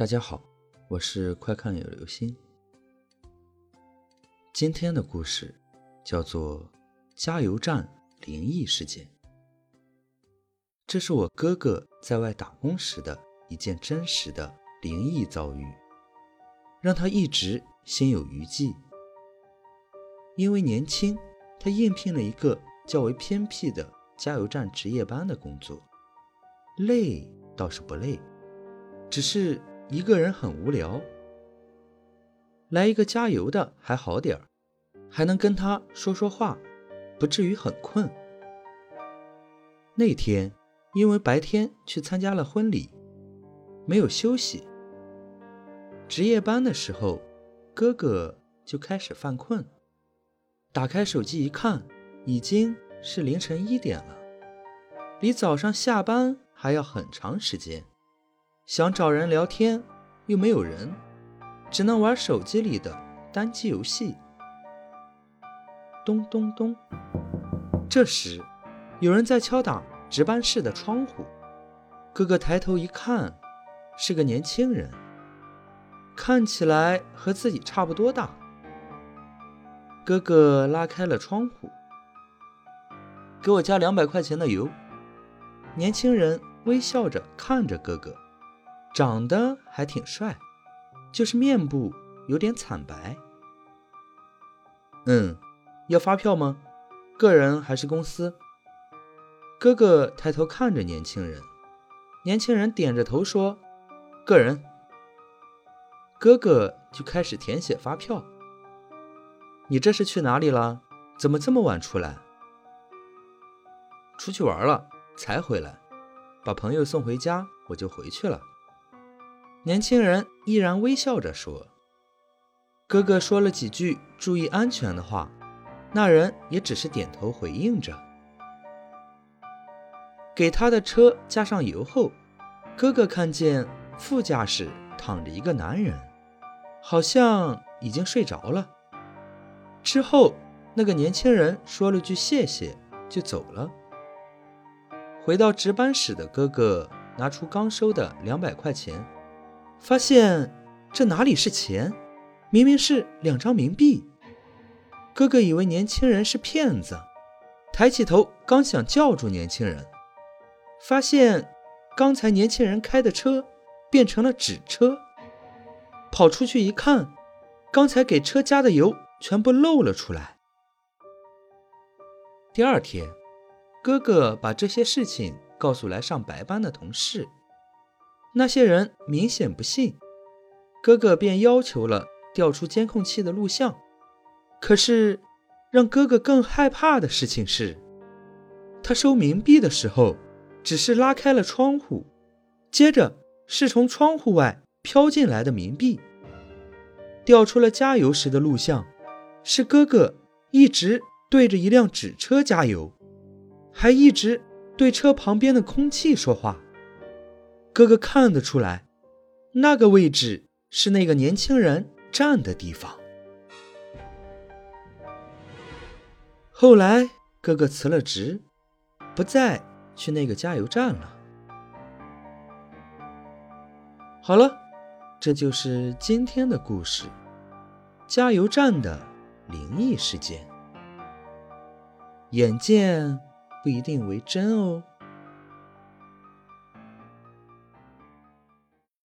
大家好，我是快看有流星。今天的故事叫做《加油站灵异事件》，这是我哥哥在外打工时的一件真实的灵异遭遇，让他一直心有余悸。因为年轻，他应聘了一个较为偏僻的加油站值夜班的工作，累倒是不累，只是。一个人很无聊，来一个加油的还好点儿，还能跟他说说话，不至于很困。那天因为白天去参加了婚礼，没有休息。值夜班的时候，哥哥就开始犯困。打开手机一看，已经是凌晨一点了，离早上下班还要很长时间。想找人聊天，又没有人，只能玩手机里的单机游戏。咚咚咚！这时，有人在敲打值班室的窗户。哥哥抬头一看，是个年轻人，看起来和自己差不多大。哥哥拉开了窗户，给我加两百块钱的油。年轻人微笑着看着哥哥。长得还挺帅，就是面部有点惨白。嗯，要发票吗？个人还是公司？哥哥抬头看着年轻人，年轻人点着头说：“个人。”哥哥就开始填写发票。你这是去哪里了？怎么这么晚出来？出去玩了，才回来，把朋友送回家，我就回去了。年轻人依然微笑着说：“哥哥说了几句注意安全的话，那人也只是点头回应着。给他的车加上油后，哥哥看见副驾驶躺着一个男人，好像已经睡着了。之后，那个年轻人说了句谢谢就走了。回到值班室的哥哥拿出刚收的两百块钱。”发现这哪里是钱，明明是两张冥币。哥哥以为年轻人是骗子，抬起头刚想叫住年轻人，发现刚才年轻人开的车变成了纸车。跑出去一看，刚才给车加的油全部漏了出来。第二天，哥哥把这些事情告诉来上白班的同事。那些人明显不信，哥哥便要求了调出监控器的录像。可是，让哥哥更害怕的事情是，他收冥币的时候，只是拉开了窗户，接着是从窗户外飘进来的冥币。调出了加油时的录像，是哥哥一直对着一辆纸车加油，还一直对车旁边的空气说话。哥哥看得出来，那个位置是那个年轻人站的地方。后来，哥哥辞了职，不再去那个加油站了。好了，这就是今天的故事——加油站的灵异事件。眼见不一定为真哦。